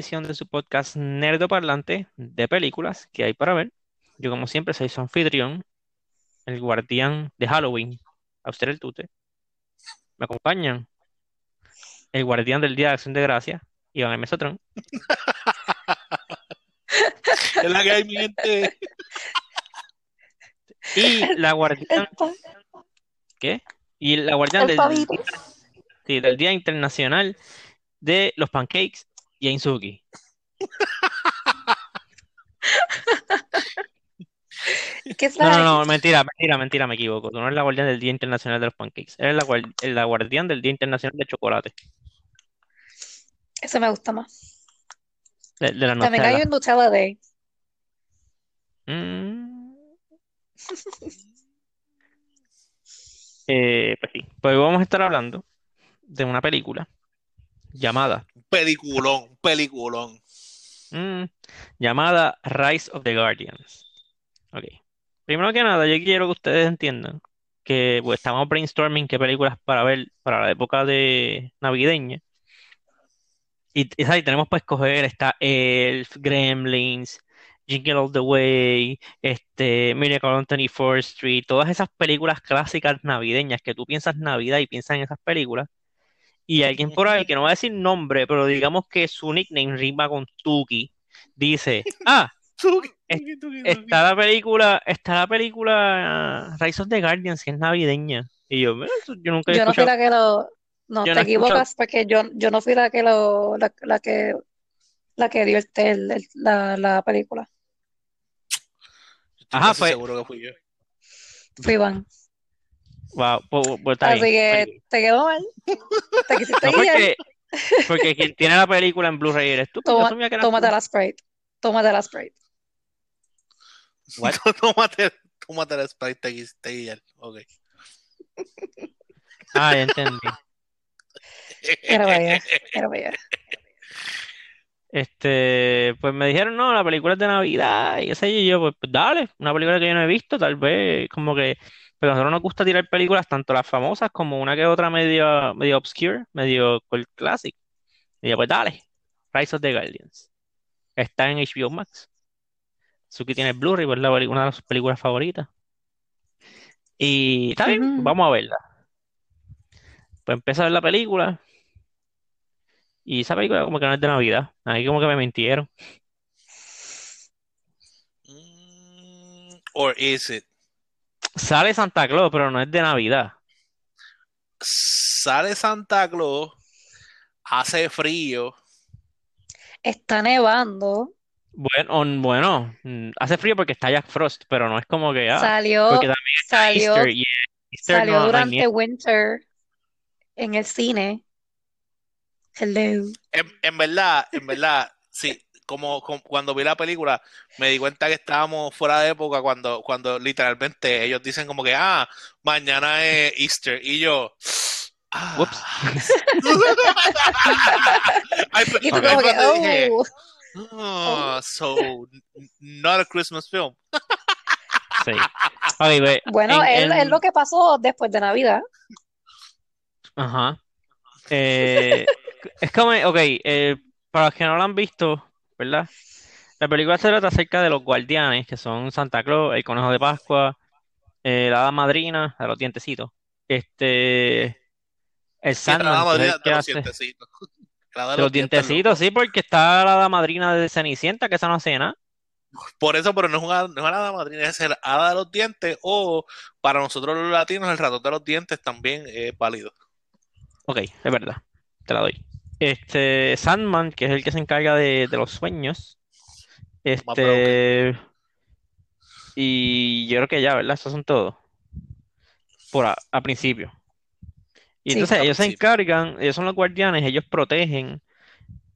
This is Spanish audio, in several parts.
edición de su podcast Nerdo Parlante de películas que hay para ver. Yo, como siempre, soy su anfitrión, el guardián de Halloween, a usted el tute. Me acompañan el guardián del Día de Acción de Gracia, Iván M. Sotrón. Es la que hay, mi gente. Y la guardián. ¿Qué? Y la guardián sí, del Día Internacional de los Pancakes, Suki. ¿Qué No, no, no, mentira, mentira, mentira, me equivoco. Tú no eres la guardián del Día Internacional de los Pancakes. Eres la, guar- la guardián del Día Internacional del Chocolate. Ese me gusta más. De, de la También hay un Nutella Day. Mm. Eh, pues sí, pues vamos a estar hablando de una película llamada, peliculón, peliculón. mm, llamada Rise of the Guardians. Ok. Primero que nada, yo quiero que ustedes entiendan que pues, estamos brainstorming qué películas para ver para la época de navideña. Y, y, ¿sabes? tenemos para escoger, está Elf, Gremlins, Jingle All the Way, este, Miracle on 24th Street, todas esas películas clásicas navideñas que tú piensas Navidad y piensas en esas películas. Y alguien por ahí, que no va a decir nombre, pero digamos que su nickname rima con Tuki, dice, ah, Es- está la película, está la película Rise of the Guardians, que es navideña. Y yo, "Mira, eso yo nunca he Yo no fui la que lo. No, Yo te no equivocas porque yo, yo no fui la que lo, la, la que la que dio el, el- el- la, la película. Estoy Ajá, pues- seguro que fui yo. Fui Iván. Wow, pues, pues, está Así bien. que te quedó mal. Te quisiste No, guiar. porque, porque quien tiene la película en Blu-ray eres tú. Toma, que tómate tú. la Sprite. Tómate la Sprite. What? tómate, tómate la Sprite, te quisiste guiar. Ok. Ah, ya entendí. Allá. Mira para allá. Este, pues me dijeron, no, la película es de Navidad y qué sé yo, y yo, pues, pues, dale, una película que yo no he visto, tal vez, como que, pero a nosotros nos gusta tirar películas, tanto las famosas como una que otra medio, medio obscure, medio cult classic. Y yo, pues dale, Rise of the Guardians. Está en HBO Max. Suki tiene Blu-ray, pues la una de sus películas favoritas. Y está bien, vamos a verla. Pues empiezo a ver la película. Y esa película como que no es de Navidad. Ahí como que me mintieron. Mm, Or is it? Sale Santa Claus, pero no es de Navidad. Sale Santa Claus, hace frío. Está nevando. Bueno, bueno, hace frío porque está Jack Frost, pero no es como que, ah, Salió, porque también está salió, Easter y Easter salió no, no hay durante nieve. Winter en el cine. Hello. En, en verdad, en verdad, sí, como, como cuando vi la película, me di cuenta que estábamos fuera de época cuando, cuando literalmente ellos dicen como que, ah, mañana es Easter, y yo, ah. Pero- Y tú como que, dije, oh. "Ah, so, not a Christmas film. Sí. Bueno, en- es, es en- lo que pasó después de Navidad. Ajá. Eh, es como, ok, eh, para los que no lo han visto, ¿verdad? La película se trata acerca de los guardianes, que son Santa Claus, el conejo de Pascua, eh, la hada madrina, de los dientecitos, este, el Sí, la Sandman, que de los dientecitos. La de de los dientecitos, sí, porque está la hada madrina de Cenicienta, que esa no hace nada. Por eso, pero no es una, no es una hada madrina, es el hada de los dientes, o para nosotros los latinos, el ratón de los dientes también es válido. Ok, es verdad, te la doy. Este, Sandman, que es el que se encarga de, de los sueños, este, y yo creo que ya, ¿verdad? Esos son todos. Por a, a principio. Y Sí, entonces ellos se encargan, ellos son los guardianes, ellos protegen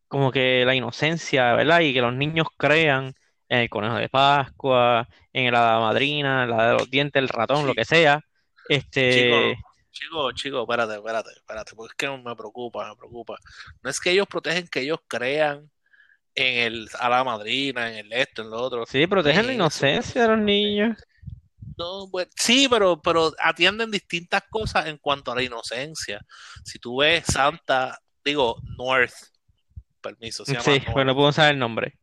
como que la inocencia, ¿verdad? Y que los niños crean en el conejo de Pascua, en el hada madrina, la de los dientes, el ratón, lo que sea. Este, Chico, chico, chico, espérate, espérate, espérate, porque es que me preocupa, me preocupa. No es que ellos protegen, que ellos crean en el a la madrina, en el esto, en lo otro. sí, protegen la Eso. inocencia de los niños. No, pues, sí, pero, pero atienden distintas cosas en cuanto a la inocencia. Si tú ves Santa, digo, North, permiso. Se llama Sí, North. pero no puedo saber el nombre.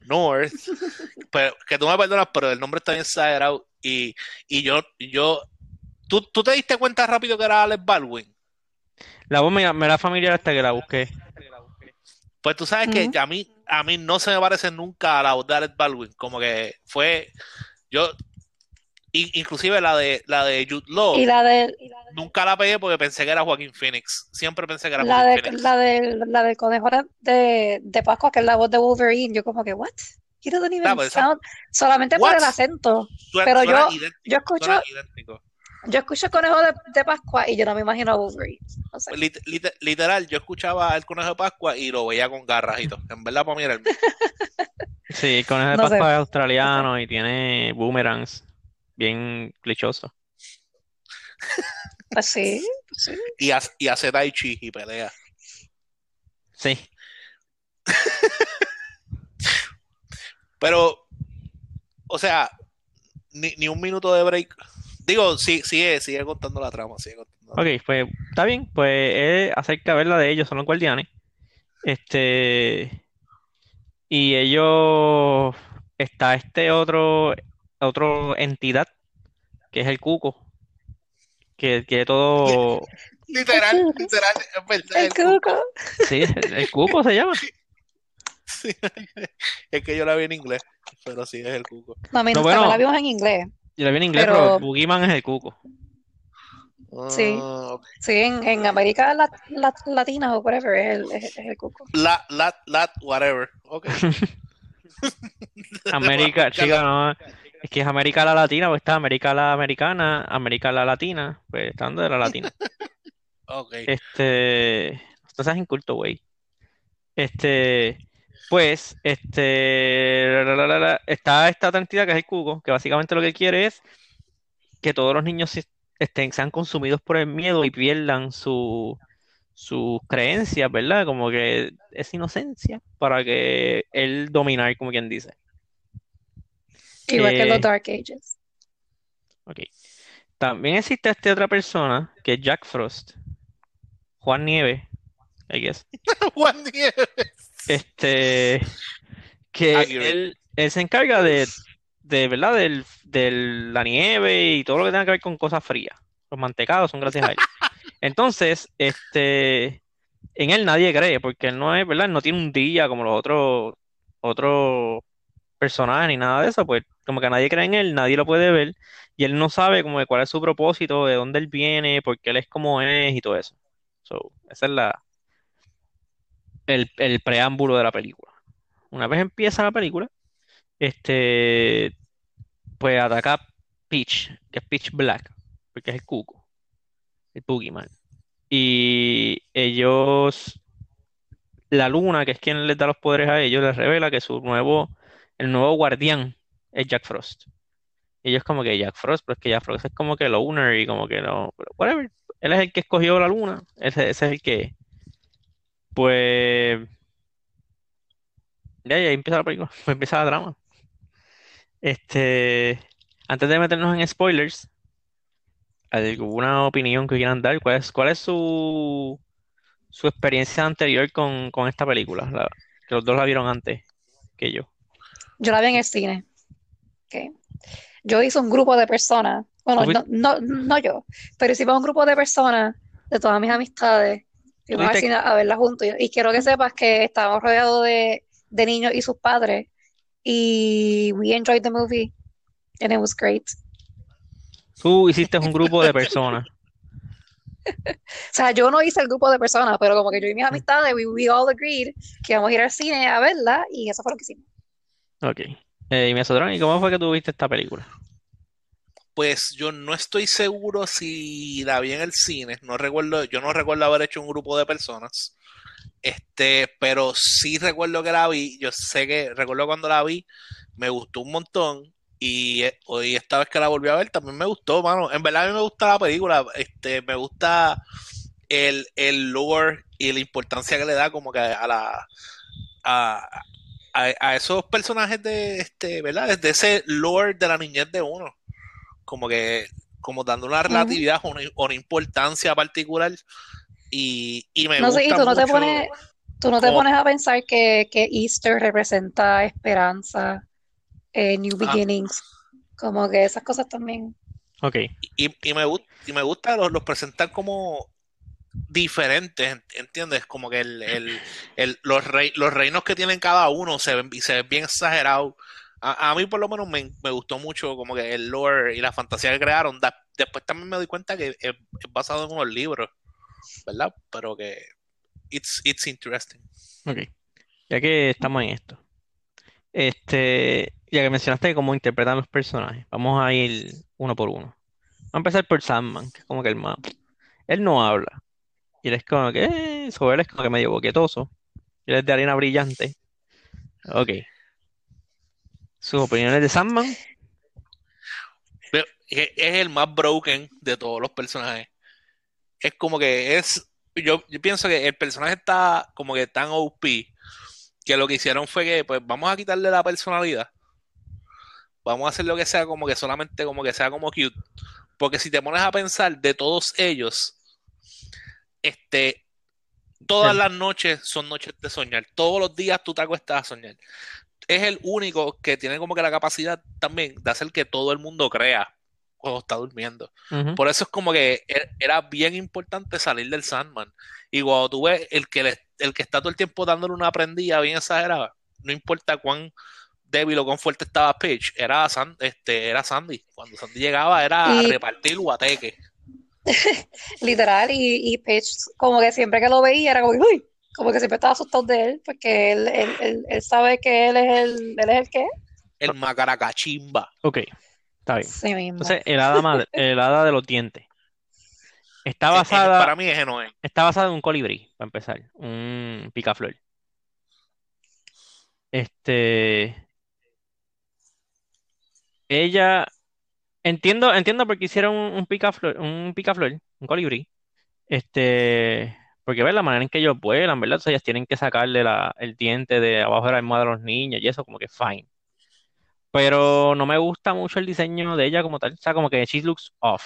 North. Pero, que tú me perdonas, pero el nombre está bien exagerado. Y, y yo, yo, ¿tú, tú te diste cuenta rápido que era Alex Baldwin. La voz me, me era familiar hasta que la busqué. Pues tú sabes que Ujú. a mí, a mí no se me parece nunca a la voz de Alex Baldwin. Como que fue, yo, in- inclusive la de, la de Jude Law, Y la de nunca la pegué porque pensé que era Joaquín Phoenix. Siempre pensé que era la Joaquín de Phoenix. la del la del conejo de, de Pascua, que es la voz de Wolverine, yo como que, what? He doesn't even Ah, pues sound, solamente por What? el acento. Suena- pero suena yo- idéntico, Yo escucho, suena idéntico. Yo escucho el conejo de, de Pascua y yo no me imagino a Wolverine. No sé. Lit- lit- literal, yo escuchaba al conejo de Pascua y lo veía con garras y todo. En verdad, para mí era el mismo. Sí, el de No sé. Pascua es australiano y tiene boomerangs bien clichosos. Pues sí, pues sí. Y, hace- y hace Tai Chi y pelea. Sí, Pero, o sea, ni, ni un minuto de break. Digo, sí, sigue, sigue contando la trama, sigue contando la ok, pues está bien, pues es acerca de ver la de ellos, son los guardianes. Este, y ellos, está este otro, otro entidad, que es el cuco, que quiere todo, Literal, literal, El el cuco. cuco. sí, el, el cuco se llama. Sí, Es que yo la vi en inglés, pero sí es el cuco. No, a mí No, no, bueno. la vimos en inglés. Yo la vi en inglés, Pero- pero Boogeyman es el cuco. Sí. Ah. Sí, en, en América lat- lat- Latina o whatever es el, es, es el cuco. La, lat, lat, whatever. Ok. América, chica, no, es que es América la latina, pues está América la americana, América la latina, pues está de la latina. Ok. Este, estás inculto, güey. Este, pues, este, está esta otra entidad que es el cuco, que básicamente lo que quiere es que todos los niños estén, sean consumidos por el miedo y pierdan su, sus creencias, ¿verdad? Como que es inocencia para que él dominar, como quien dice. Igual que Eh, los Dark Ages. Ok. También existe esta otra persona que es Jack Frost, Juan Nieve, I guess. Juan Nieves. Este, que Accurate. él, él se encarga de, de ¿verdad? Del, de la nieve y todo lo que tenga que ver con cosas frías. Los mantecados son gracias a él. Entonces, este, en él nadie cree, porque él no es, ¿verdad? Él no tiene un día como los otros, otros personajes ni nada de eso, pues como que nadie cree en él, nadie lo puede ver, y él no sabe como que cuál es su propósito, de dónde él viene, por qué él es como es y todo eso. So, esa es la, el, el preámbulo de la película. Una vez empieza la película, este, pues ataca Peach, que es Peach Black, porque es el cuco, el Boogeyman. Y ellos, la luna, que es quien les da los poderes a ellos, les revela que su nuevo, el nuevo guardián es Jack Frost. Ellos como que Jack Frost, pero es que Jack Frost es como que el owner y como que no, whatever. Él es el que escogió la luna, ese, ese es el que, pues, ya, ya empieza la película, empieza la drama. Este, antes de meternos en spoilers, ¿alguna opinión que quieran dar? ¿Cuál es, cuál es su, su experiencia anterior con, con esta película? La- que los dos la vieron antes que yo. Yo la vi en el cine. Ok. Yo hice un grupo de personas, bueno, ¿Tú no, no, no yo, pero hicimos un grupo de personas de todas mis amistades. Fuimos al ¿Tuviste- cine a verla juntos. Y, y quiero que sepas que estábamos rodeados de, de niños y sus padres. Y we enjoyed the movie. And it was great. Tú hiciste un grupo de personas. O sea, yo no hice el grupo de personas, pero como que yo y mis amistades, we, we all agreed que íbamos a ir al cine a verla y eso fue lo que hicimos. Ok. Eh, y me Mesotrón, ¿y cómo fue que tú viste esta película? Pues yo no estoy seguro si la vi en el cine. No recuerdo, yo no recuerdo haber hecho un grupo de personas. Este, pero sí recuerdo que la vi. Yo sé que recuerdo cuando la vi, me gustó un montón. Y eh, hoy esta vez que la volví a ver también me gustó, mano. En verdad a mí me gusta la película. Este, me gusta el, el lore y la importancia que le da como que a la a, a, a esos personajes de este, ¿verdad? Desde ese lore de la niñez de uno. Como que, como dando una relatividad o una, o una importancia particular. Y, y me No sé, y tú no te pones, Tú no te pones a pensar que, que Easter representa esperanza, eh, new Ah. beginnings, como que esas cosas también. Ok. Y, y me gusta, y me gusta los, los presentar como diferentes, ent- ¿entiendes? Como que el, el- el- los, rei- los reinos que tienen cada uno se ven, y se ven bien exagerados. A, a mí por lo menos me, me gustó mucho como que el lore y la fantasía que crearon. Da- después también me doy cuenta que es, es basado en unos libros, ¿verdad? Pero que it's, it's interesting. Ok. Ya que estamos en esto. Este, ya que mencionaste cómo interpretan los personajes, vamos a ir uno por uno. Vamos a empezar por Sandman, que es como que el más. Él no habla. Y él es como que. eh, sobre él es como que medio boquetoso. Él es de arena brillante. Ok. Sus opiniones de Sandman. Pero es el más broken de todos los personajes. Es como que es. Yo, yo pienso que el personaje está como que tan OP que lo que hicieron fue que, pues, vamos a quitarle la personalidad. Vamos a hacer lo que sea como que solamente como que sea como cute. Porque si te pones a pensar de todos ellos, este, todas Sí. las noches son noches de soñar. Todos los días tú te acuestas a soñar. Es el único que tiene como que la capacidad también de hacer que todo el mundo crea cuando está durmiendo. Por eso es como que e- era bien importante salir del Sandman. Y cuando tú ves el que, le- el que está todo el tiempo dándole una prendida bien exagerada, no importa cuán débil o cuán fuerte estaba Pitch, era, San- este, era Sandy. Cuando Sandy llegaba era Y- repartir guateque. Literal, y, y Paige, como que siempre que lo veía, era como que, uy, como que siempre estaba asustado de él, porque él, él, él, él sabe que él es el, él es el que El macaracachimba. Ok. Está bien. Sí mismo. Entonces, el hada, madre- el hada de los dientes. Está basada. Para mí es. Está basado en un colibrí, para empezar, un picaflor. Este, ella, entiendo, entiendo por qué hicieron un, un picaflor, un picaflor, un colibrí. Este, porque ves la manera en que ellos vuelan, ¿verdad? O sea, ellas tienen que sacarle la- el diente de abajo de la almohada de los niños y eso, como que fine. Pero no me gusta mucho el diseño de ella como tal, o sea, como que she looks off.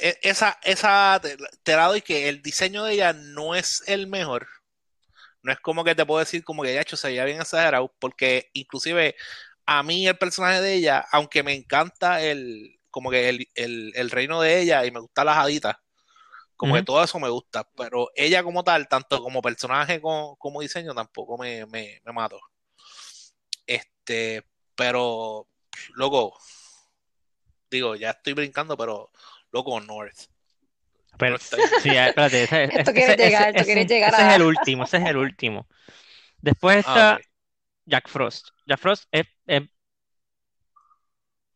E- Esa, esa, te, te la doy que el diseño de ella no es el mejor. No es como que te puedo decir como que ya hecho se veía bien exagerado, porque inclusive a mí el personaje de ella, aunque me encanta el, como que el, el, el reino de ella y me gusta las haditas, como que todo eso me gusta, pero ella como tal, tanto como personaje como, como diseño, tampoco me, me, me mató. Este, pero, loco, digo, ya estoy brincando, pero, loco, North. Pero, está sí, espérate, ese, Esto ese- llegar, esto ese- quiere llegar ese a- es el último, ese es el último. Después está Ah, ok. Jack Frost. Jack Frost es, es,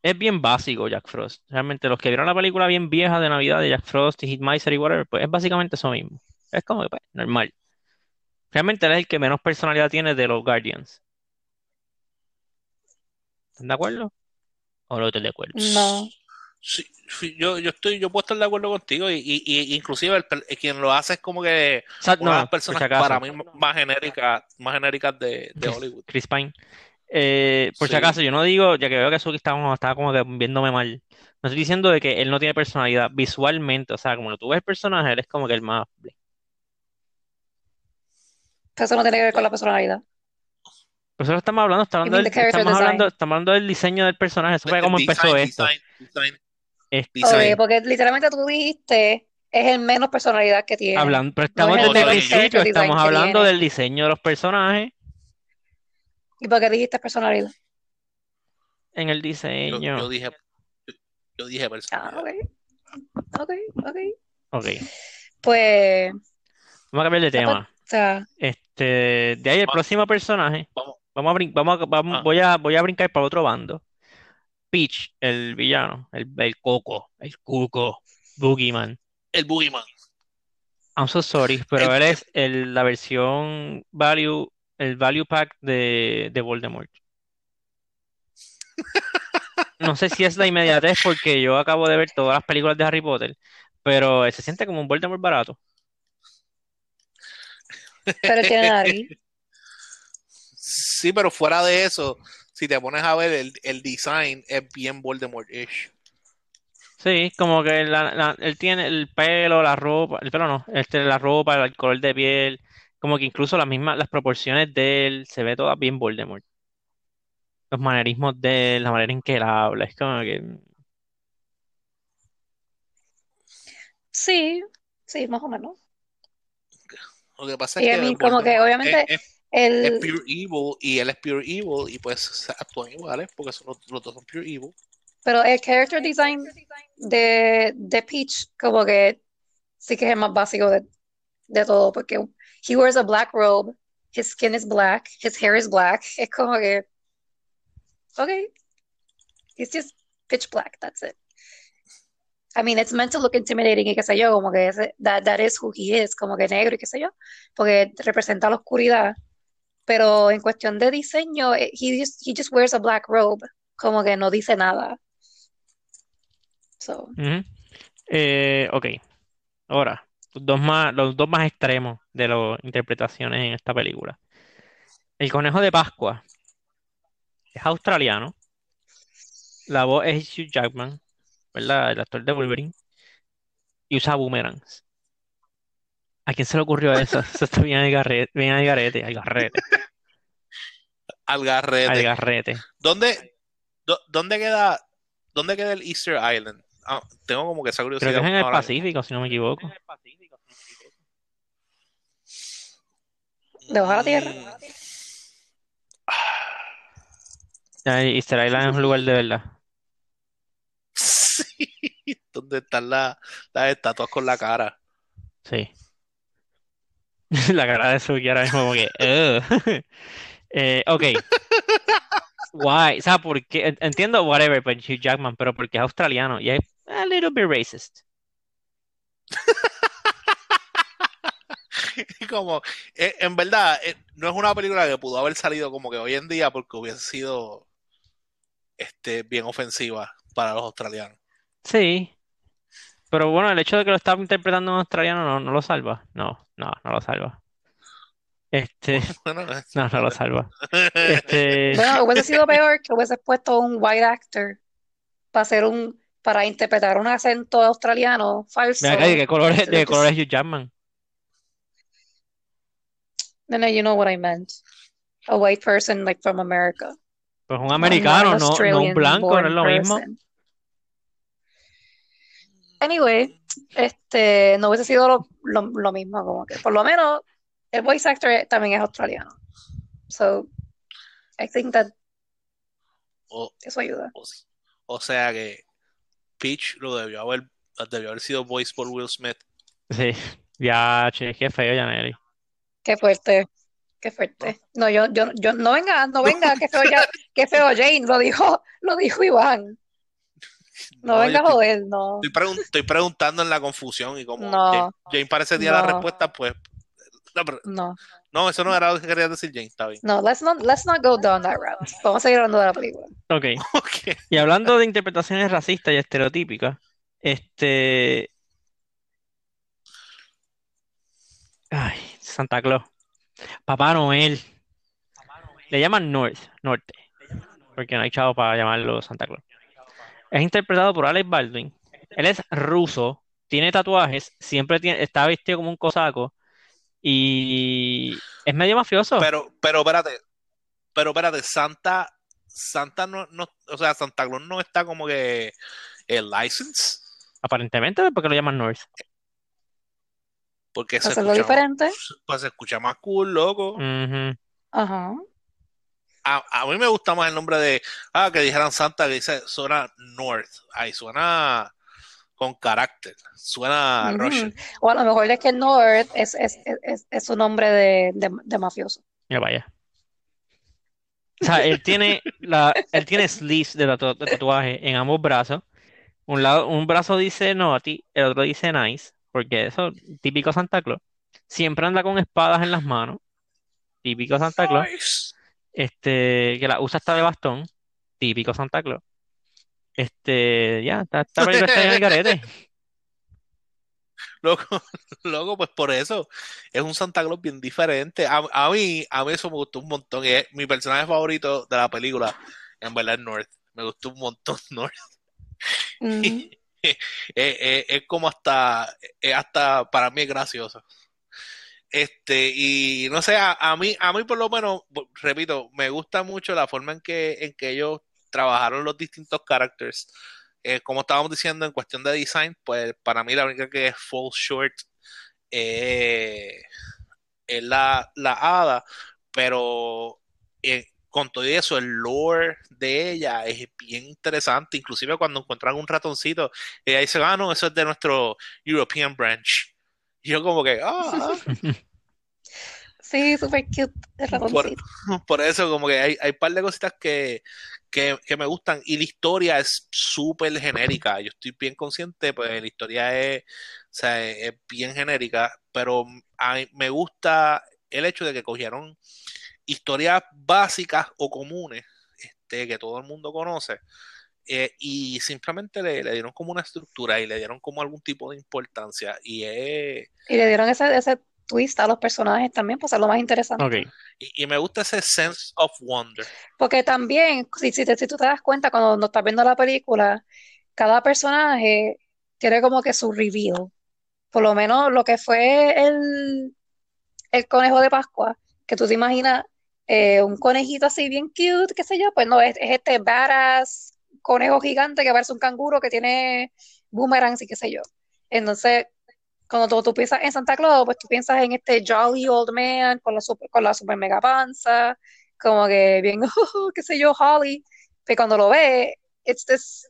es bien básico, Jack Frost. Realmente los que vieron la película bien vieja de Navidad de Jack Frost y Hitmiser y whatever, pues es básicamente eso mismo. Es como que, pues, normal. Realmente él es el que menos personalidad tiene de los Guardians. ¿Están de acuerdo? ¿O no están de acuerdo? No. Sí, sí, yo, yo estoy, yo puedo estar de acuerdo contigo y, y- y inclusive el quien lo hace es como que O sea, una no, de las personas si acaso. para mí más genéricas, más genéricas de, de Chris, Hollywood. Chris Pine. Eh, por si acaso, yo no digo, ya que veo que Suki está como, está como que viéndome mal. No estoy diciendo de que él no tiene personalidad visualmente, o sea, como tú ves el personaje, él es como que el más. Eso no tiene que ver con la personalidad. Por eso estamos hablando, estamos hablando del, estamos hablando, design. estamos hablando del diseño del personaje. Eso fue como empezó design, esto. design, design, porque literalmente tú dijiste, es el menos personalidad que tiene. hablando, pero No estamos es desde el principio, estamos hablando tiene. del diseño de los personajes ¿Y por qué dijiste personalidad? en el Yo, diseño. yo dije, yo, yo dije Ah, personalidad. ok. Ok, ok. Ok, Pues, vamos a cambiar de tema. Este, de ahí el próximo personaje. Vamos, Vamos a, brin- vamos a- vamos- Ah. voy a, voy a brincar para otro bando. Peach, el villano, el, el coco, el cuco, Boogeyman. el Boogeyman. I'm so sorry, pero El- él es el- la versión value, el value pack de, de Voldemort. No sé si es la inmediatez porque yo acabo de ver todas las películas de Harry Potter, pero se siente como un Voldemort barato. pero tiene nariz. Sí, pero fuera de eso, si te pones a ver el, el design es bien Voldemort-ish. Sí, como que la- la- él tiene el pelo, la ropa, el pelo no, este, la ropa, el color de piel, como que incluso las mismas, las proporciones de él, se ve toda bien Voldemort. Los manerismos de él, la manera en que él habla, es como que, Sí, sí, más o menos. Lo que pasa es Y a que mí, como que obviamente es, es- es el, pure evil y él es pure evil y pues actúan iguales porque son los, dos son pure evil. pero el character design de, de Peach, como que sí que es el más básico de, de todo, porque he wears a black robe, his skin is black, his hair is black, es como que, okay, he's just pitch black, that's it. I mean, it's meant to look intimidating y qué sé yo, como que ese, that, that is who he is, como que negro y qué sé yo, porque representa la oscuridad. Pero en cuestión de diseño, eh, he just, he just wears a black robe, como que no dice nada. So. Eh, ok, ahora, los dos más, los dos más extremos de las interpretaciones en esta película. El conejo de Pascua es australiano, la voz es Hugh Jackman, ¿verdad? El actor de Wolverine, y usa boomerangs. ¿A quién se le ocurrió eso? Eso está bien al garrete, bien al garete, al garrete, Al al garrete. garrete. ¿Dónde, dó- dónde queda, dónde queda el Easter Island? Ah, tengo como que esa Creo que curiosidad es en el ahora. Pacífico, si no me equivoco. debajo de la tierra. Mm, Ah, Easter Island es un lugar de verdad. Sí, ¿dónde están la- las estatuas con la cara? Sí. La cara de Suki ahora mismo como que... Eh, ok. Why? O sea, ¿por qué? En- Entiendo whatever, pues Hugh Jackman, pero porque es australiano y es a little bit racist. Como, eh, en verdad, eh, no es una película que pudo haber salido como que hoy en día porque hubiese sido este, bien ofensiva para los australianos. Sí. Pero bueno, el hecho de que lo estaba interpretando en australiano no, no lo salva. No, no, no lo salva. Este, Bueno, no, no lo salva. Este, Bueno, hubiese sido peor que hubiese puesto un white actor para hacer un, para interpretar un acento australiano falso. Mira acá, ¿de qué color es, de qué color es Hugh Jackman? No, no, you know what I meant. A white person like from America. Pues un Not, not americano, an no, no un Australian blanco, no es born lo mismo. person. Anyway, este, no hubiese sido lo, lo, lo mismo, como que por lo menos el voice actor también es australiano. So, I think that o, eso ayuda. o, o sea que Peach lo debió haber, debió haber sido voice por Will Smith. Sí, ya, che, qué feo, Yaneli. Qué fuerte, qué fuerte. No, yo, yo, yo, no venga, no venga, qué feo ya, qué feo Jane, lo dijo, lo dijo Iván. No No, venga a joder, no, estoy pregun- estoy preguntando en la confusión y como no, Jane, Jane parece la respuesta, pues no, pero- no, no, eso no era lo que quería decir Jane, está bien. no, let's not, let's not go down that route. Vamos a seguir hablando de la película. Ok, Ok. y hablando de interpretaciones racistas y estereotípicas, este... Ay, Santa Claus. Papá Noel. Le llaman North, Norte, porque no hay chavo para llamarlo Santa Claus. Es interpretado por Alex Baldwin. Él es ruso, tiene tatuajes, siempre tiene, está vestido como un cosaco y es medio mafioso. Pero, pero espérate, pero espérate, Santa, Santa no, no, o sea, Santa Claus no está como que el license, Aparentemente, porque lo llaman North. porque se escucha, diferente. pues se escucha más cool, loco. Ajá. A, a mí me gusta más el nombre de, ah, que dijeran Santa, que dice, suena North, ahí suena con carácter, suena. Russian. O a lo mejor es que North es, es, es, es- es su nombre de, de, de mafioso. Mira, vaya. O sea, él tiene la, él tiene sleeves de, tatu- de tatuaje en ambos brazos. Un lado, un brazo dice Naughty, el otro dice Nice, porque eso, típico Santa Claus. Siempre anda con espadas en las manos, típico Santa Claus. Nice. Este, que la usa hasta de bastón, típico Santa Claus. Este, ya, película está en el garete. Loco, loco, pues por eso es un Santa Claus bien diferente. A, a mí, a mí eso me gustó un montón. Es mi personaje favorito de la película, en verdad, es North. Me gustó un montón North. Es, es- es como hasta, es hasta para mí es gracioso. Este, y no sé, a, a mí, a mí por lo menos, repito, me gusta mucho la forma en que, en que ellos trabajaron los distintos characters. Eh, como estábamos diciendo en cuestión de design, pues para mí la única que es fall short eh, es la, la hada, pero eh, con todo eso, el lore de ella es bien interesante. Inclusive cuando encuentran un ratoncito, ella dice, ah, no, eso es de nuestro European branch. Yo como que, ah, Sí, super cute el por, por eso como que hay, hay un par de cositas que, que, que me gustan y la historia es súper genérica. Yo estoy bien consciente, pues la historia es, o sea, es, bien genérica, pero a mí me gusta el hecho de que cogieron historias básicas o comunes este, que todo el mundo conoce eh, y simplemente le, le dieron como una estructura y le dieron como algún tipo de importancia y, es- Y le dieron ese, ese twist a los personajes también, pues es lo más interesante. Y, y me gusta ese sense of wonder. Porque también, si, si, te- si tú te das cuenta cuando no estás viendo la película, cada personaje tiene como que su reveal. Por lo menos lo que fue el, el conejo de Pascua, que tú te imaginas eh, un conejito así bien cute, qué sé yo, pues no, es, es este badass conejo gigante que parece un canguro que tiene boomerangs y qué sé yo. Entonces, cuando tú, piensas en Santa Claus, pues tú piensas en este jolly old man con la super, con la super mega panza, como que bien, qué sé yo, Holly. Pero cuando lo ves, it's this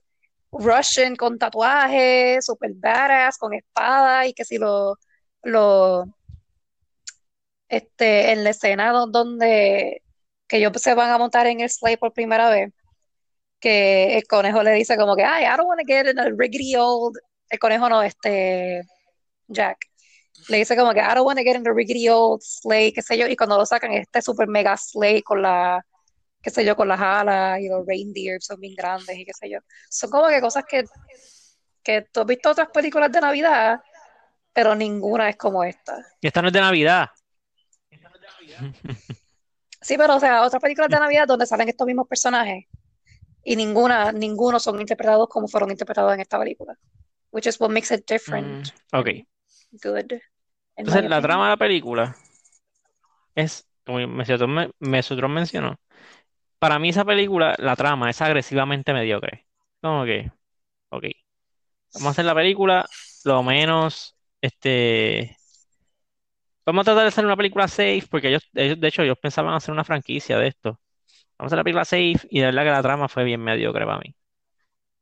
Russian con tatuajes, super badass, con espada y que si lo, lo, este, en la escena do- donde que ellos se van a montar en el sleigh por primera vez, que el conejo le dice como que, ay, I don't want to get in a rickety old, el conejo no, este, Jack, le dice como que, I don't want to get in a rickety old sleigh, qué sé yo, y cuando lo sacan este super mega sleigh con la, qué sé yo, con las alas y los reindeer son bien grandes y qué sé yo. Son como que cosas que, que tú has visto otras películas de Navidad, pero ninguna es como esta. Y esta no es de Navidad. Sí, pero o sea, otras películas de Navidad donde salen estos mismos personajes y ninguna, ninguno son interpretados como fueron interpretados en esta película. Which is what makes it Mm, different ok. Good, Entonces, la trama de la película es, como Mesotron me- Mesotron mencionó, para mí esa película, la trama es agresivamente mediocre. Como que, ok, vamos a hacer la película lo menos, este, vamos a tratar de hacer una película safe, porque ellos, ellos, de hecho, ellos pensaban hacer una franquicia de esto. Vamos a hacer la película safe y de verdad que la trama fue bien mediocre para mí.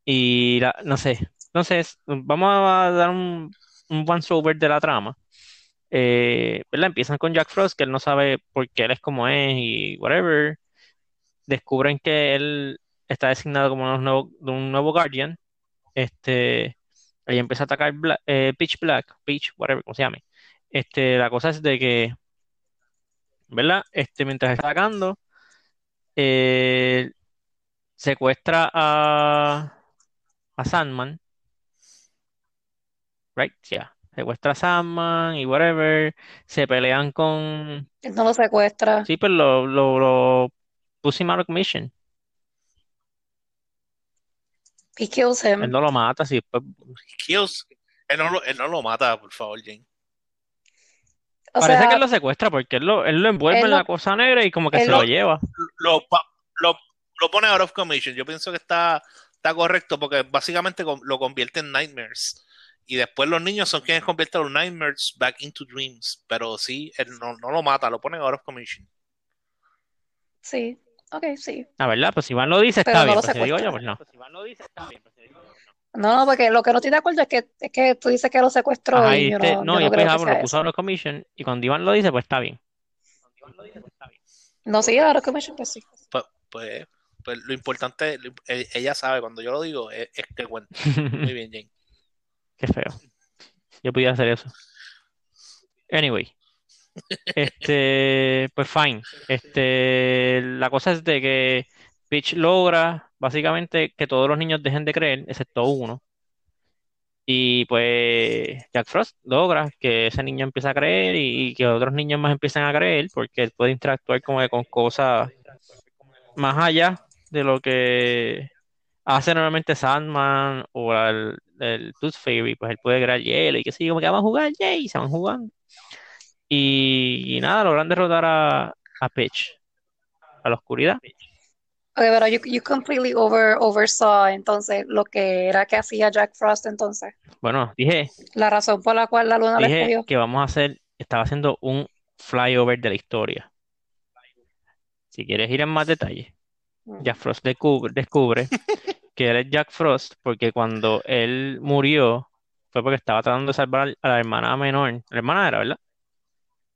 Y la- no sé, entonces, vamos a dar un, un once over de la trama. Eh, ¿verdad? Empiezan con Jack Frost, que él no sabe por qué él es como es y whatever. Descubren que él está designado como un nuevo, un nuevo Guardian. Este, ahí empieza a atacar Bla- eh, Pitch Black, Pitch, whatever, como se llame. Este, la cosa es de que, ¿verdad? Este, mientras está atacando, eh, secuestra a, a Sandman, right? Yeah. Secuestra a Sandman y whatever. Se pelean con. Él no lo secuestra. Sí, pues lo, lo, lo puso out of commission. He kills Él him. no lo mata, sí. pues, Kills. Él no, lo, él no lo mata, por favor, Jane. O parece que él lo secuestra porque él lo, él lo envuelve él en lo- la cosa negra y como que él se lo- lo lleva. Lo, lo, lo pone out of commission. Yo pienso que está, está correcto porque básicamente con- lo convierte en nightmares. Y después los niños son quienes convierten los nightmares back into dreams. Pero sí, él no, no lo mata, lo pone out of commission. sí, ok, sí. La verdad, pues si Iván lo dice, está no bien. lo Pero si digo yo, secuestra. pues no. No, no, porque lo que no estoy de acuerdo es que, es que tú dices que lo secuestró Ajá, y y yo este, no, no, yo y no después ah, que bueno, lo puso out of commission y cuando Iván lo dice, pues está bien. No, sí, ahora que me pues sí. Pues, pues, pues lo importante, lo- e- ella sabe, cuando yo lo digo, es, es que cuenta. Muy bien, Jane. Qué feo. Yo podía hacer eso. Anyway. Este, pues fine. Este, la cosa es de que Peach logra básicamente que todos los niños dejen de creer, excepto uno. Y pues Jack Frost logra que ese niño empiece a creer y, que otros niños más empiecen a creer porque él puede interactuar como con cosas más allá de lo que hace normalmente Sandman o el- el Tooth Fairy, pues él puede crear hielo y que sé yo, como que vamos a jugar, yay, y se van jugando. Y, y nada, logran derrotar a, a Peach, a la oscuridad. Ok, pero you, you completely over, oversaw entonces lo que era que hacía Jack Frost entonces. Bueno, dije, La razón por la cual la luna le dije escogió. que vamos a hacer, estaba haciendo un flyover de la historia. Si quieres ir en más detalle, Mm. Jack Frost descubre, descubre que él es Jack Frost porque cuando él murió fue porque estaba tratando de salvar a la hermana menor. La hermana era, ¿verdad?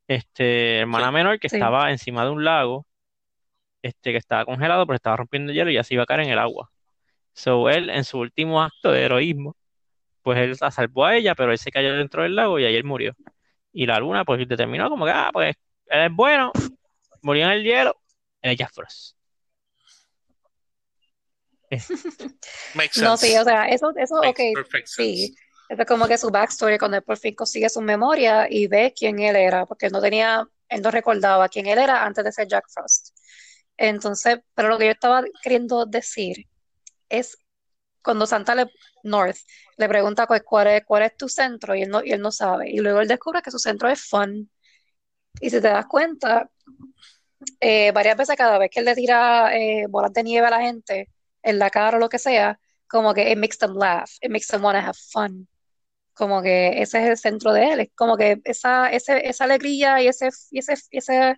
Este, hermana Sí. menor que Sí. estaba encima de un lago, este, que estaba congelado, pero estaba rompiendo hielo y ya se iba a caer en el agua. So, él, en su último acto de heroísmo, pues él la salvó a ella, pero él se cayó dentro del lago y ahí él murió. Y la luna, pues determinó como que, ah, pues él es bueno, murió en el hielo, él es Jack Frost. Makes No, sí, sense. o sea, eso, eso, Makes ok, perfect sí. sense. Es como que su backstory cuando él por fin consigue su memoria y ve quién él era, porque él no tenía, él no recordaba quién él era antes de ser Jack Frost. Entonces, pero lo que yo estaba queriendo decir es cuando Santa le, North le pregunta cuál, cuál es, cuál es tu centro y él no, y él no sabe. Y luego él descubre que su centro es fun. Y si te das cuenta, eh, varias veces cada vez que él le tira eh, bolas de nieve a la gente en la cara o lo que sea, como que it makes them laugh, it makes them want to have fun. Como que ese es el centro de él, es como que esa, ese, esa alegría y ese, y ese, y esa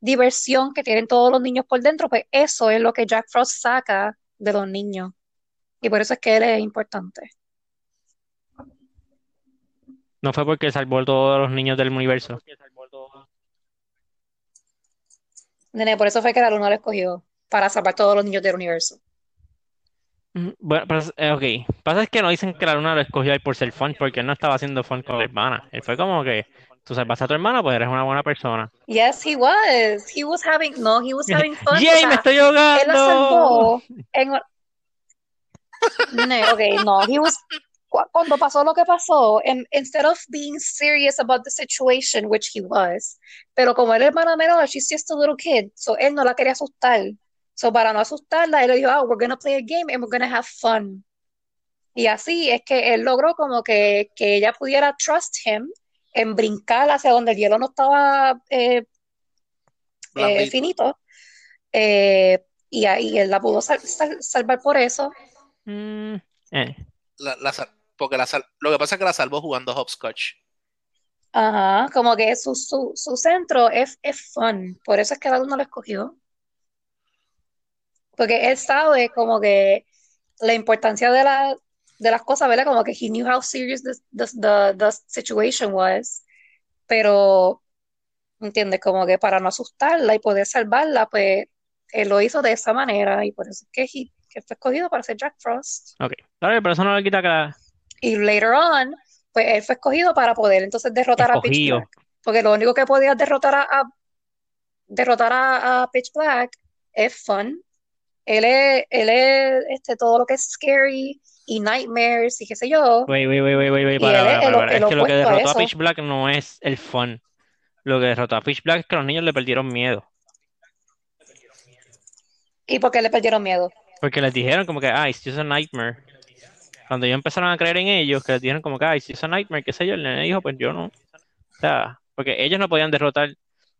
diversión que tienen todos los niños por dentro, pues eso es lo que Jack Frost saca de los niños. Y por eso es que él es importante. No fue porque salvó a todos los niños del universo. Nene, por eso fue que la luna lo escogió, para salvar todos los niños del universo. Mm, Bueno, pero, eh, ok. Pasa es que no dicen que la luna lo escogió ahí por ser fun, porque él no estaba haciendo fun con la hermana. Él fue como que tú salvaste a tu hermana, pues eres una buena persona. Yes, he was. He was having, no, he was having fun. O ¡Yay, me sea, estoy él la ahogando! salvó en... Nene, ok, no, he was... cu- Cuando pasó lo que pasó, en- instead of being serious about the situation, which he was, pero como es hermana menor, she's just a little kid, so él no la quería asustar. So para no asustarla, él le dijo, oh, we're gonna play a game and we're gonna have fun. Y así es que él logró como que, que ella pudiera trust him en brincar hacia donde el hielo no estaba eh, eh, finito. Eh, y ahí él la pudo sal- sal- salvar por eso. Mm, eh. La- la sal- porque la sal- lo que pasa es que la salvó jugando hopscotch. Ajá, como que su, su, su centro es, es fun. Por eso es que la luna lo escogió. Porque él sabe como que la importancia de, la, de las cosas, ¿verdad? Como que he knew how serious the, the, the, the situation was. Pero, ¿entiendes? Como que para no asustarla y poder salvarla, pues él lo hizo de esa manera. Y por eso es que, he- que fue escogido para ser Jack Frost. Ok. Claro, pero eso no le quita que la Y later on, pues él fue escogido para poder entonces derrotar a Pitch. Black. Porque lo único que podía derrotar a, a- derrotar a, a Pitch Black es fun. Él es, él es este, todo lo que es scary y nightmares y qué sé yo. Wait, wait, wait, wait, para, para, para, para. Es que lo que a derrotó a eso. Pitch Black no es el fun. Lo que derrotó a Pitch Black es que los niños le perdieron miedo. ¿Y por qué le perdieron miedo? Porque les dijeron como que, ah, it's just a nightmare. Cuando ellos empezaron a creer en ellos, que les dijeron como que, ah, it's just a nightmare, qué sé yo, el nene dijo, pues yo no. O sea, porque ellos no podían derrotar,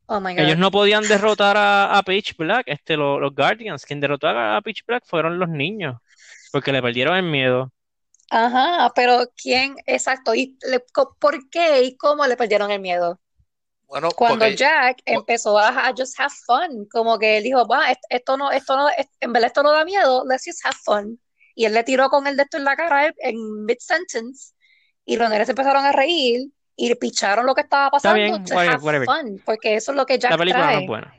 Oh my ellos no podían derrotar a, a Pitch Black, este, lo- los Guardians. Quien derrotó a, a Pitch Black fueron los niños. Porque le perdieron el miedo. Ajá, pero ¿quién? Exacto. ¿Y le- por qué y cómo le perdieron el miedo? Bueno, Cuando porque Jack empezó a, a just have fun, como que él dijo, va, est- esto no, esto no, en verdad esto no da miedo, let's just have fun. Y él le tiró con el de esto en la cara en mid-sentence, y los nenes se empezaron a reír y picharon lo que estaba Está pasando bien, whatever, have whatever. fun, porque eso es lo que La Jack película no trae. es buena.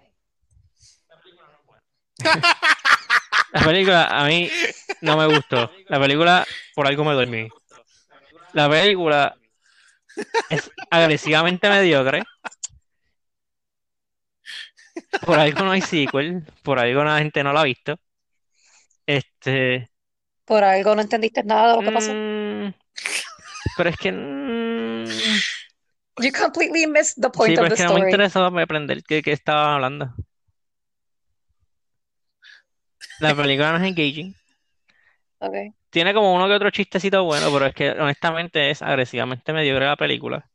La película a mí no me gustó. La película, por algo me dormí. La película es agresivamente mediocre. Por algo no hay sequel. Por algo la gente no la ha visto. Este. Por algo no entendiste nada de lo que pasó. mm, pero es que. You completely missed the sí, point pero of es the que no me story. interesaba aprender qué, qué estaban hablando. La película no es engaging. Okay. tiene como uno que otro chistecito bueno, pero es que honestamente es agresivamente mediocre la película.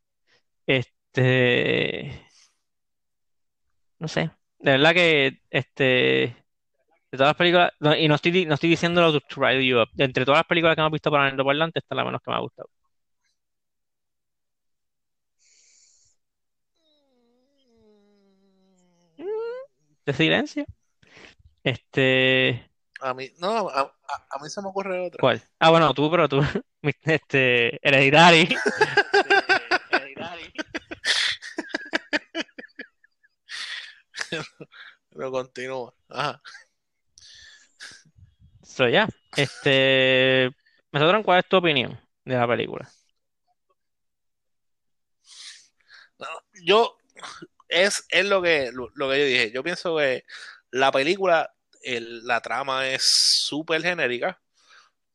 Este, no sé, de verdad que este, de todas las películas, no, y no estoy, no estoy diciéndolo to to rile you up, de entre todas las películas que hemos visto para Nando Parlante, esta es la menos que me ha gustado. De silencio. Este, A mí, no, a, a- a mí se me ocurre otra. ¿cuál? Ah, bueno, tú, pero tú, este, Hereditary. Hereditary. Pero continúa. Ajá. So, ya, este, Mesotron, ¿cuál es tu opinión de la película? No, yo, es, es lo que, lo, que yo dije. Yo pienso que la película, el- la trama es súper genérica.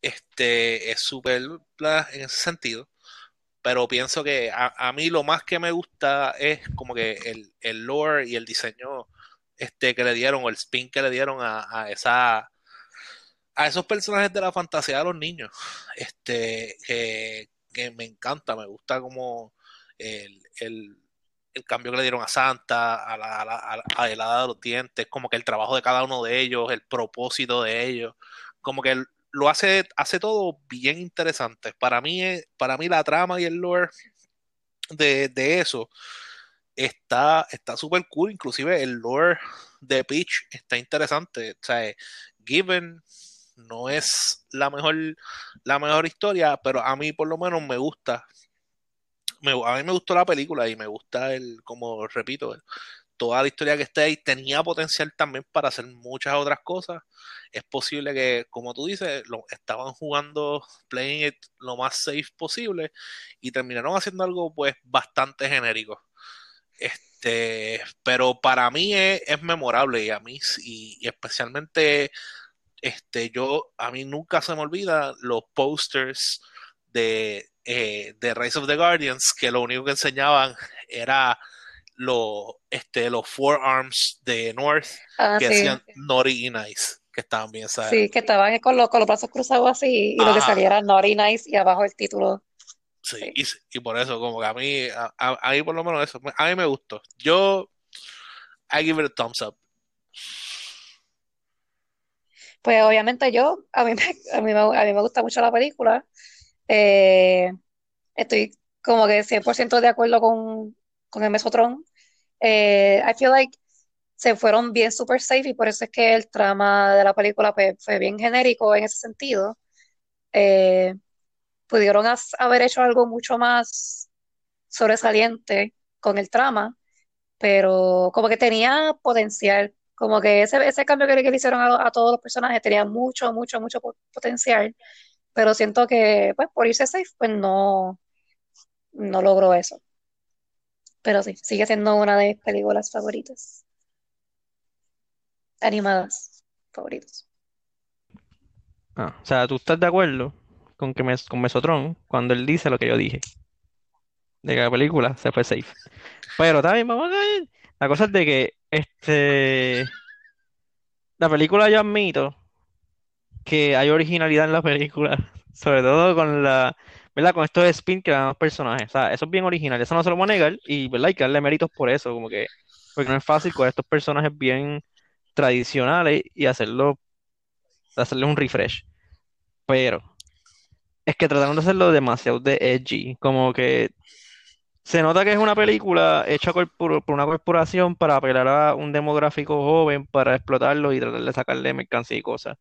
Este, es súper en ese sentido. Pero pienso que a, a mí lo más que me gusta es como que el, el lore y el diseño este, que le dieron, o el spin que le dieron a, a esa, a esos personajes de la fantasía de los niños. Este, que, que me encanta, me gusta como el, el, el cambio que le dieron a Santa, a la, a la, a la- helada de los dientes, como que el trabajo de cada uno de ellos, el propósito de ellos, como que lo hace, hace todo bien interesante. Para mí, para mí la trama y el lore de, de eso está está súper cool, inclusive el lore de Peach está interesante. O sea, Given no es la mejor, la mejor historia, pero a mí por lo menos me gusta. Me- a mí me gustó la película y me gusta el, como repito, toda la historia que está ahí tenía potencial también para hacer muchas otras cosas. Es posible que, como tú dices, lo, estaban jugando, playing it lo más safe posible y terminaron haciendo algo pues bastante genérico. Este, pero para mí es, es memorable y a mí y especialmente este, yo, a mí nunca se me olvida los posters de, eh, de Rise of the Guardians, que lo único que enseñaban era lo, este, los forearms de North, Ah, que sí, decían Naughty y Nice, que estaban bien, ¿sabes? sí, que estaban con los, con los brazos cruzados así y lo que salía era Naughty Nice y abajo el título. sí, Sí. y, y por eso, como que a mí, a, a- a mí por lo menos eso, a mí me gustó. Yo, I give it a thumbs up. Pues obviamente yo, a mí me, a mí me, a mí me gusta mucho la película. Eh, estoy como que 100% de acuerdo con, con el Mesotron. Eh, I feel like se fueron bien super safe y por eso es que el trama de la película pues, fue bien genérico en ese sentido. Eh, pudieron haber hecho algo mucho más sobresaliente con el trama, pero como que tenía potencial, como que ese, ese cambio que le, que le hicieron a, a todos los personajes tenía mucho, mucho, mucho po- potencial, pero siento que pues por irse safe pues no, no logró eso. Pero sí, sigue siendo una de mis películas favoritas, animadas favoritas. Ah, o sea, ¿tú estás de acuerdo con que mes- con Mesotron cuando él dice lo que yo dije? De que la película se fue safe. Pero también vamos a ver. La cosa es de que este la película yo admito que hay originalidad en la película, sobre todo con la, ¿verdad? Con estos spin que dan los personajes. O sea, eso es bien original, eso no se lo voy a negar y, ¿verdad? Hay que darle méritos por eso, como que, porque no es fácil con estos personajes bien tradicionales y hacerlo, hacerles un refresh. Pero es que trataron de hacerlo demasiado de edgy, como que se nota que es una película hecha por una corporación para apelar a un demográfico joven, para explotarlo y tratar de sacarle mercancía y cosas.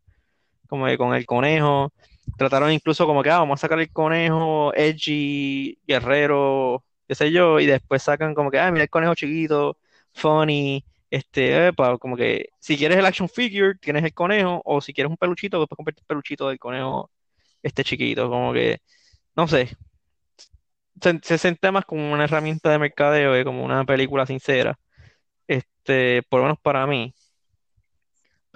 Como que con el conejo, trataron incluso como que, ah, vamos a sacar el conejo edgy, guerrero, qué sé yo, y después sacan como que, ah, mira el conejo chiquito, funny, este, epa, como que si quieres el action figure, tienes el conejo, o si quieres un peluchito, pues puedes comprarte el peluchito del conejo este chiquito, como que, no sé, se, se siente más como una herramienta de mercadeo que como una película sincera, este, por lo menos para mí.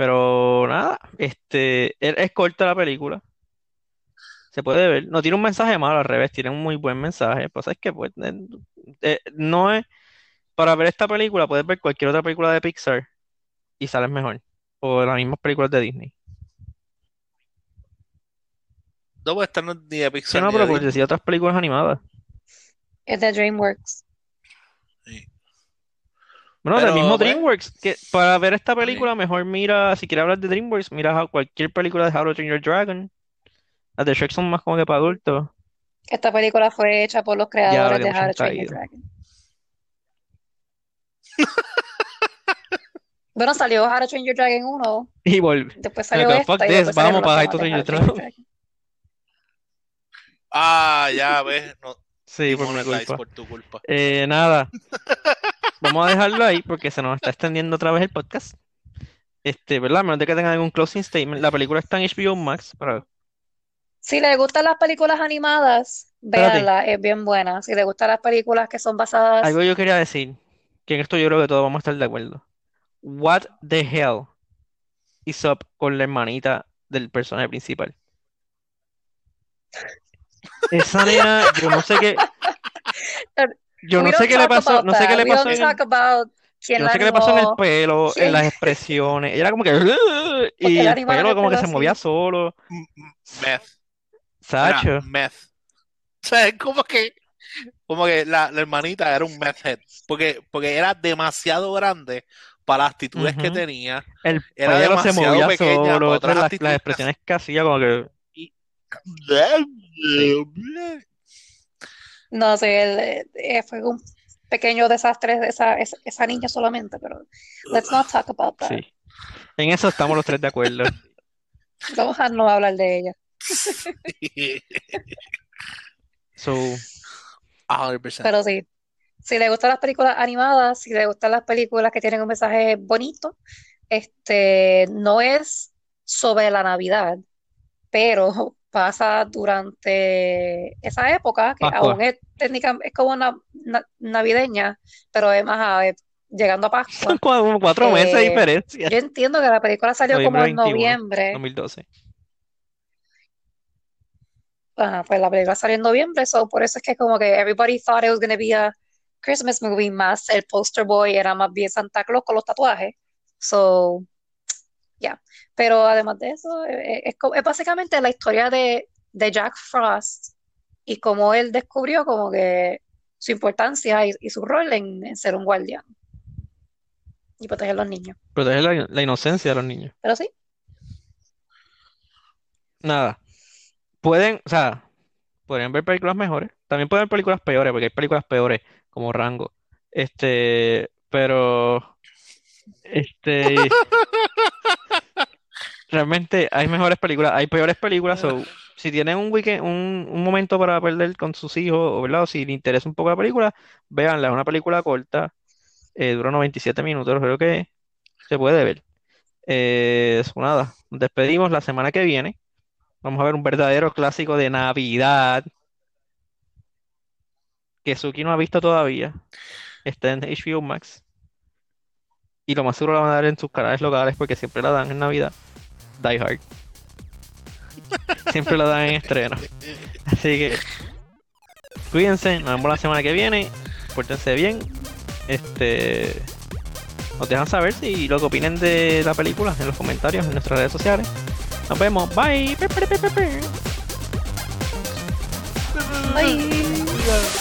Pero nada, este, es, es corta la película, se puede ver, no tiene un mensaje malo, al revés, tiene un muy buen mensaje, pues es que pues, eh, eh, no es, para ver esta película puedes ver cualquier otra película de Pixar y sales mejor, o las mismas películas de Disney. No, pues esta no es ni de Sí, Pixar no, ni pero de Disney. decir otras películas animadas. Es de DreamWorks. Bueno, del mismo pues, DreamWorks, que para ver esta película, mejor mira, si quieres hablar de DreamWorks, mira cualquier película de How to Train Your Dragon. Las de Shrek son más como que para adultos. Esta película fue hecha por los creadores de How to Train Your. Dragon. Bueno, salió How to Train Your Dragon 1, Y volví. después salió que fuck esta y this, después salieron vamos para How to Train Your Dragon. Dragon. Ah, ya ves. No, Sí, por mi culpa. por tu culpa. Eh, nada, vamos a dejarlo ahí porque se nos está extendiendo otra vez el podcast. Este, ¿verdad? A menos de que tengan algún closing statement. La película está en HBO Max. Para... Si les gustan las películas animadas, véanla, es bien buena. Si les gustan las películas que son basadas, Algo yo quería decir, que en esto yo creo que todos vamos a estar de acuerdo. What the hell is up con la hermanita del personaje principal? Esa nena, yo no sé qué, yo no sé qué le pasó, no sé qué le pasó en el, no sé qué le pasó en el pelo, en las expresiones. Ella era como que, y el pelo el como que se movía solo. Meth. Sacho. Meth. O sea, es como que, como que la, la hermanita era un meth head. Porque, porque era demasiado grande para las actitudes que tenía. El Era pelo se demasiado movía pequeña solo, otras las, las expresiones que hacía como que No sé, el- eh, fue un pequeño desastre de esa, esa, esa niña solamente, pero let's not talk about that. sí. En eso estamos los tres de acuerdo. Vamos a no hablar de ella. So, 100%. Pero sí, si le gustan las películas animadas, si le gustan las películas que tienen un mensaje bonito, este no es sobre la Navidad, pero pasa durante esa época, que Pascua. aún es técnica, es como una na- navideña, pero es más a- eh, llegando a Pascua. son como cuatro meses de Eh, diferencia. Yo entiendo que la película salió como en 21, noviembre. 2012. Ajá, pues la película salió en noviembre, so por eso es que como que everybody thought it was gonna be a Christmas movie, más el poster boy era más bien Santa Claus con los tatuajes. So, yeah. Pero además de eso, eh, es, co- es básicamente la historia de, de Jack Frost y cómo él descubrió como que su importancia y, y su rol en, en ser un guardián y proteger a los niños. Proteger la, la inocencia de los niños. Pero sí, Nada. Pueden, o sea, podrían ver películas mejores. También pueden ver películas peores, porque hay películas peores, como Rango. Este, pero, este, realmente hay mejores películas, hay peores películas. So, si tienen un weekend, un, un momento para perder con sus hijos, o, ¿verdad? O si les interesa un poco la película, véanla. Es una película corta, eh, dura 97 minutos, creo que se puede ver. Eh, eso, nada, nos despedimos la semana que viene. Vamos a ver un verdadero clásico de Navidad que Suki no ha visto todavía. Está en HBO Max. Y lo más seguro la van a dar en sus canales locales porque siempre la dan en Navidad. Die Hard. Siempre la dan en estreno. Así que cuídense, nos vemos la semana que viene. Pórtense bien. Este nos dejan saber si lo que opinen de la película en los comentarios en nuestras redes sociales. Nos vemos. Bye. Bye.